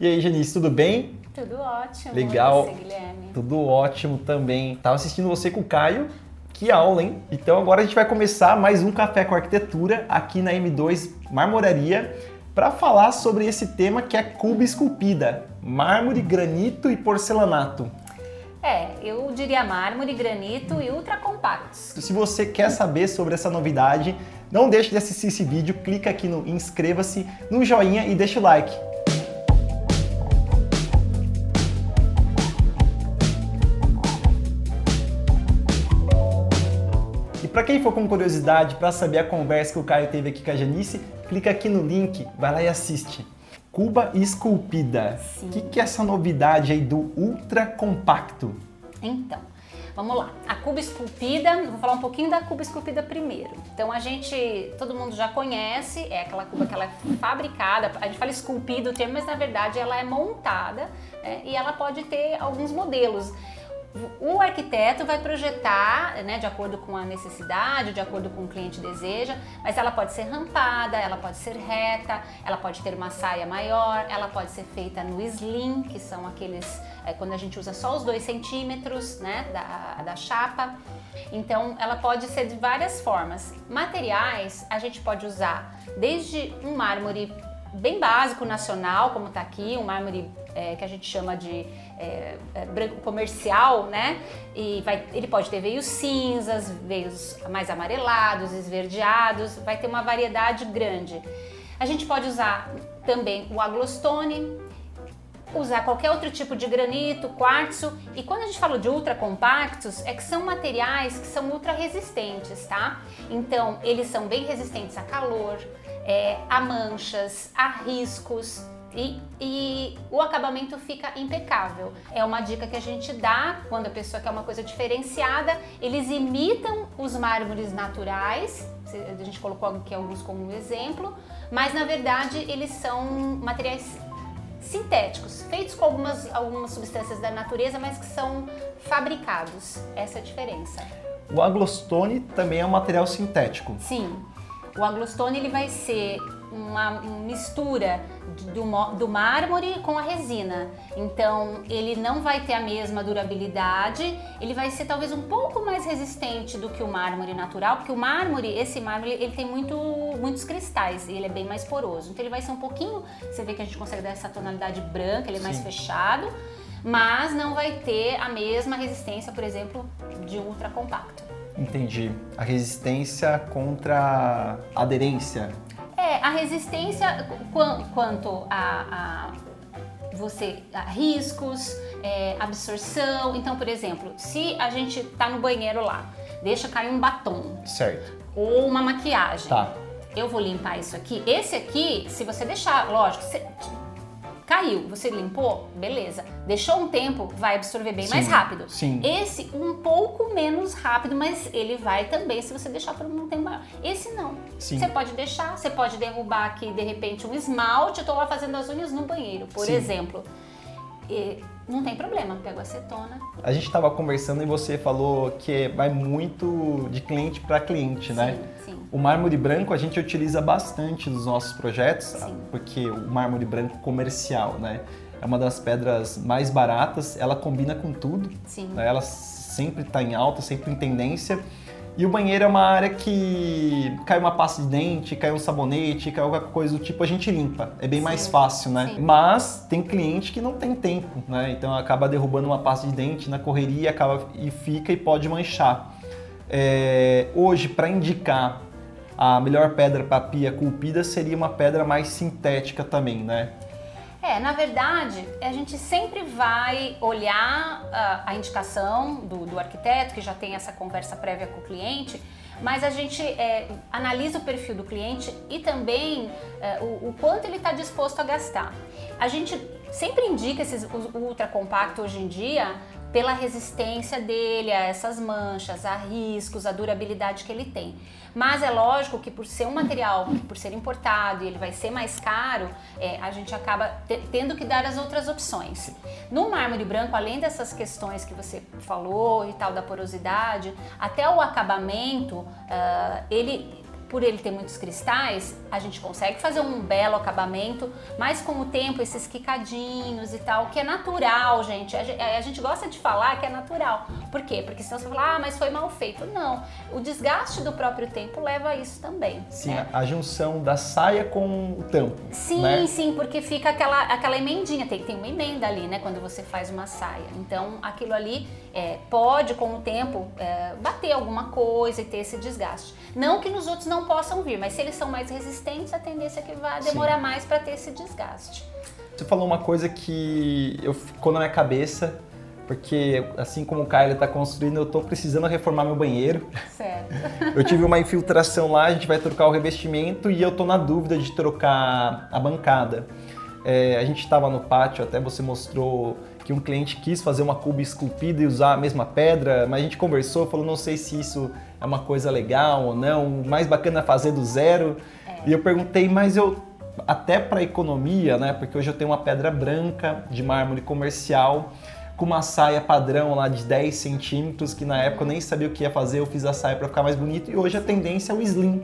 E aí, Janice, tudo bem? Tudo ótimo. Legal. Você, Guilherme? Tudo ótimo também. Tava assistindo você com o Caio. Que aula, hein? Então agora a gente vai começar mais um Café com Arquitetura aqui na M2 Marmoraria para falar sobre esse tema que é cuba esculpida, mármore, granito e porcelanato. É, eu diria mármore, granito e ultra compactos. Se você quer saber sobre essa novidade, não deixe de assistir esse vídeo, clica aqui no inscreva-se, no joinha e deixa o like. Quem for com curiosidade para saber a conversa que o Caio teve aqui com a Janice, clica aqui no link, vai lá e assiste. Cuba esculpida. O que, que é essa novidade aí do ultra compacto? Então, vamos lá. A cuba esculpida, vou falar um pouquinho da cuba esculpida primeiro. Então a gente, todo mundo já conhece, é aquela cuba que ela é fabricada, a gente fala esculpido o termo, mas na verdade ela é montada né, e ela pode ter alguns modelos o arquiteto vai projetar, né, de acordo com a necessidade, de acordo com o cliente deseja, mas ela pode ser rampada, ela pode ser reta, ela pode ter uma saia maior, ela pode ser feita no slim, que são aqueles é, quando a gente usa só os dois centímetros, né, da, da chapa. Então, ela pode ser de várias formas. Materiais a gente pode usar desde um mármore bem básico nacional, como está aqui, um mármore é, que a gente chama de é, é, branco comercial, né? E vai, ele pode ter veios cinzas, veios mais amarelados, esverdeados, vai ter uma variedade grande. A gente pode usar também o aglostone, usar qualquer outro tipo de granito, quartzo. E quando a gente fala de ultra compactos, é que são materiais que são ultra resistentes, tá? Então, eles são bem resistentes a calor, é, a manchas, a riscos. E, e, o acabamento fica impecável. É uma dica que a gente dá quando a pessoa quer uma coisa diferenciada. Eles imitam os mármores naturais, a gente colocou aqui alguns como exemplo, mas na verdade eles são materiais sintéticos, feitos com algumas, algumas substâncias da natureza, mas que são fabricados. Essa é a diferença. O aglostone também é um material sintético. Sim. O aglostone ele vai ser uma mistura do, do mármore com a resina. Então ele não vai ter a mesma durabilidade, ele vai ser talvez um pouco mais resistente do que o mármore natural, porque o mármore, esse mármore, ele tem muito, muitos cristais e ele é bem mais poroso. Então ele vai ser um pouquinho, você vê que a gente consegue dar essa tonalidade branca, ele é mais Sim. fechado, mas não vai ter a mesma resistência, por exemplo, de um ultra compacto. Entendi. A resistência contra a aderência. A resistência quanto a, a você a riscos, é, absorção. Então, por exemplo, se a gente tá no banheiro lá, deixa cair um batom. Certo. Ou uma maquiagem. Tá. Eu vou limpar isso aqui. Esse aqui, se você deixar, lógico, você Caiu, você limpou? Beleza. Deixou um tempo, vai absorver bem sim, mais rápido. Sim. Esse um pouco menos rápido, mas ele vai também se você deixar por um tempo maior. Esse não. Sim. Você pode deixar, você pode derrubar aqui de repente um esmalte, eu tô lá fazendo as unhas no banheiro, por exemplo. E não tem problema, pego acetona. A gente estava conversando e você falou que vai muito de cliente para cliente, sim, né? Sim. O mármore branco a gente utiliza bastante nos nossos projetos, sim. porque o mármore branco comercial, né? É uma das pedras mais baratas, ela combina com tudo. Sim. Né? Ela sempre está em alta, sempre em tendência. E o banheiro é uma área que cai uma pasta de dente, cai um sabonete, cai qualquer coisa do tipo, a gente limpa. É bem sim, mais fácil, né? Sim. Mas tem cliente que não tem tempo, né? Então acaba derrubando uma pasta de dente na correria acaba e fica e pode manchar. É, hoje, para indicar a melhor pedra para pia culpida seria uma pedra mais sintética também, né? É, na verdade, a gente sempre vai olhar a, a indicação do, do, arquiteto, que já tem essa conversa prévia com o cliente, mas a gente é, analisa o perfil do cliente e também é, o, o, quanto ele está disposto a gastar. A gente sempre indica esses ultra compacto hoje em dia pela resistência dele a essas manchas, a riscos, a durabilidade que ele tem. Mas é lógico que por ser um material, por ser importado e ele vai ser mais caro, é, a gente acaba tendo que dar as outras opções. No mármore branco, além dessas questões que você falou e tal da porosidade, até o acabamento, uh, ele por ele ter muitos cristais, a gente consegue fazer um belo acabamento, mas com o tempo esses quicadinhos e tal, que é natural, gente. A, gente gosta de falar que é natural. Por quê? Porque senão você fala, ah, mas foi mal feito. Não. O desgaste do próprio tempo leva a isso também. Sim, né? a junção da saia com o tampo. Sim, né? sim, porque fica aquela, aquela emendinha, tem, tem uma emenda ali, né, quando você faz uma saia. Então aquilo ali é, pode, com o tempo, é, bater alguma coisa e ter esse desgaste. Não que nos outros não possam vir, mas se eles são mais resistentes, a tendência é que vai demorar Sim. mais para ter esse desgaste. Você falou uma coisa que eu ficou na minha cabeça, porque assim como o Caio está construindo, eu estou precisando reformar meu banheiro. Certo. Eu tive uma infiltração lá, a gente vai trocar o revestimento e eu estou na dúvida de trocar a bancada. É, a gente estava no pátio, até você mostrou que um cliente quis fazer uma cuba esculpida e usar a mesma pedra, mas a gente conversou, falou, não sei se isso é uma coisa legal ou não, mais bacana é fazer do zero. É. E eu perguntei, mas eu até para economia, né? Porque hoje eu tenho uma pedra branca de mármore comercial com uma saia padrão lá de 10 centímetros, que na época eu nem sabia o que ia fazer, eu fiz a saia para ficar mais bonito e hoje a tendência é o slim.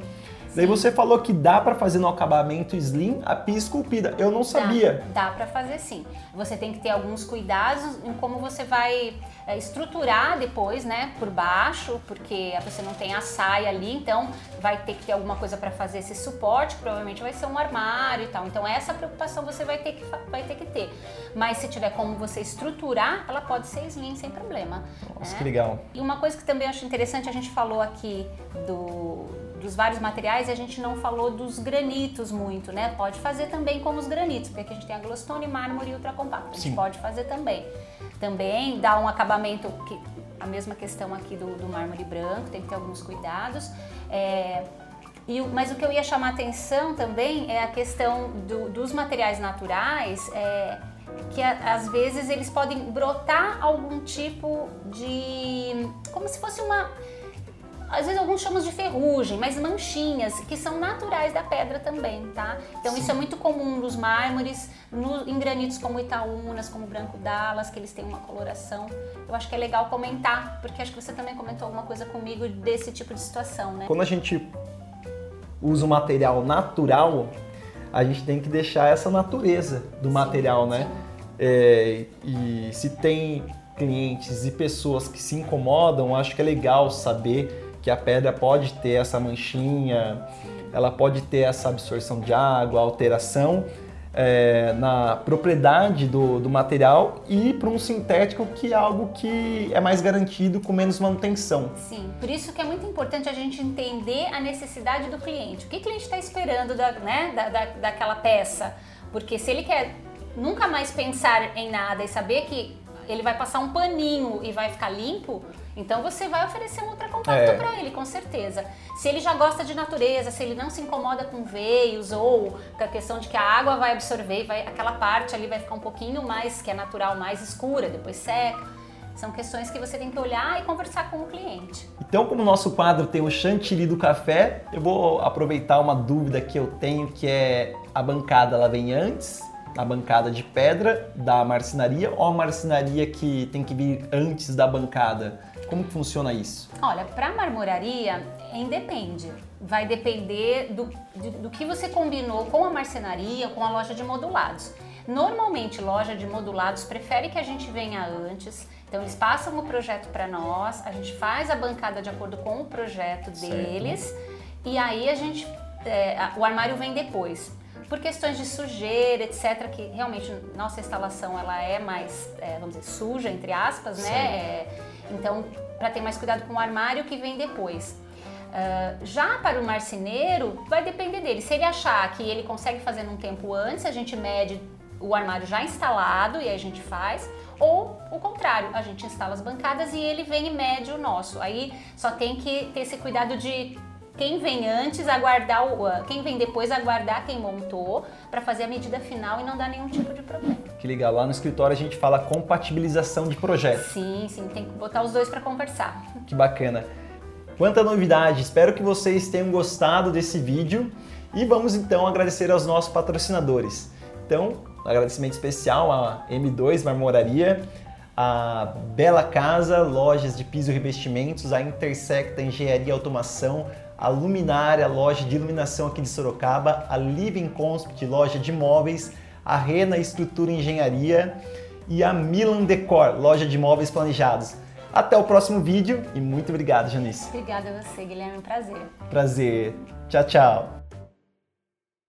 Daí você falou que dá para fazer no acabamento slim a pia esculpida. Eu não sabia. Dá, dá para fazer sim. Você tem que ter alguns cuidados em como você vai estruturar depois, né, por baixo, porque você não tem a saia ali, então vai ter que ter alguma coisa para fazer esse suporte, provavelmente vai ser um armário e tal. Então essa preocupação você vai ter que, vai ter, que ter. Mas se tiver como você estruturar, ela pode ser slim sem problema. Nossa, né? que legal. E uma coisa que também acho interessante, a gente falou aqui do dos vários materiais e a gente não falou dos granitos muito, né? Pode fazer também como os granitos, porque aqui a gente tem a glostone, mármore e ultracompacto. A gente Sim. pode fazer também. Também dá um acabamento, que, a mesma questão aqui do, do mármore branco, tem que ter alguns cuidados. É, e, mas o que eu ia chamar atenção também é a questão do, dos materiais naturais, é, que a, às vezes eles podem brotar algum tipo de. como se fosse uma às vezes alguns chamam de ferrugem, mas manchinhas que são naturais da pedra também, tá? Então Sim. isso é muito comum nos mármores, no, em granitos como Itaúnas, como Branco Dallas, que eles têm uma coloração. Eu acho que é legal comentar, porque acho que você também comentou alguma coisa comigo desse tipo de situação, né? Quando a gente usa o material natural, a gente tem que deixar essa natureza do sim, material, né? É, e se tem clientes e pessoas que se incomodam, acho que é legal saber que a pedra pode ter essa manchinha, ela pode ter essa absorção de água, alteração é, na propriedade do, do material e para um sintético que é algo que é mais garantido com menos manutenção. Sim, por isso que é muito importante a gente entender a necessidade do cliente. O que o cliente está esperando da, né, da, da, daquela peça? Porque se ele quer nunca mais pensar em nada e saber que ele vai passar um paninho e vai ficar limpo, então você vai oferecer um ultracompacto é. para ele, com certeza. Se ele já gosta de natureza, se ele não se incomoda com veios ou com a questão de que a água vai absorver, vai, aquela parte ali vai ficar um pouquinho mais, que é natural, mais escura, depois seca. São questões que você tem que olhar e conversar com o cliente. Então, como o nosso quadro tem o chantilly do café, eu vou aproveitar uma dúvida que eu tenho, que é a bancada ela vem antes a bancada de pedra da marcenaria ou a marcenaria que tem que vir antes da bancada? Como que funciona isso? Olha, para marmoraria, independe. Vai depender do, do, do, que você combinou com a marcenaria, com a loja de modulados. Normalmente, loja de modulados prefere que a gente venha antes. Então, eles passam o projeto para nós, a gente faz a bancada de acordo com o projeto deles certo. e aí a gente, é, o armário vem depois por questões de sujeira, etc, que realmente nossa instalação ela é mais, é, vamos dizer, suja, entre aspas, né? É, então, para ter mais cuidado com o armário que vem depois. Uh, já para o marceneiro, vai depender dele. Se ele achar que ele consegue fazer num tempo antes, a gente mede o armário já instalado e aí a gente faz. Ou o contrário, a gente instala as bancadas e ele vem e mede o nosso. Aí só tem que ter esse cuidado de quem vem antes aguardar o, quem vem depois aguardar quem montou para fazer a medida final e não dar nenhum tipo de problema. Que legal. Lá no escritório a gente fala compatibilização de projeto. Sim, sim, tem que botar os dois para conversar. Que bacana. Quanta novidade. Espero que vocês tenham gostado desse vídeo e vamos então agradecer aos nossos patrocinadores. Então, um agradecimento especial à M2 Marmoraria, a Bela Casa, lojas de piso e revestimentos, a Intersecta Engenharia e Automação, a Luminária, loja de iluminação aqui de Sorocaba, a Living Concept, loja de móveis, a Rena Estrutura e Engenharia e a Milan Decor, loja de móveis planejados. Até o próximo vídeo e muito obrigado, Janice. Obrigada a você, Guilherme. Prazer. Prazer. Tchau, tchau.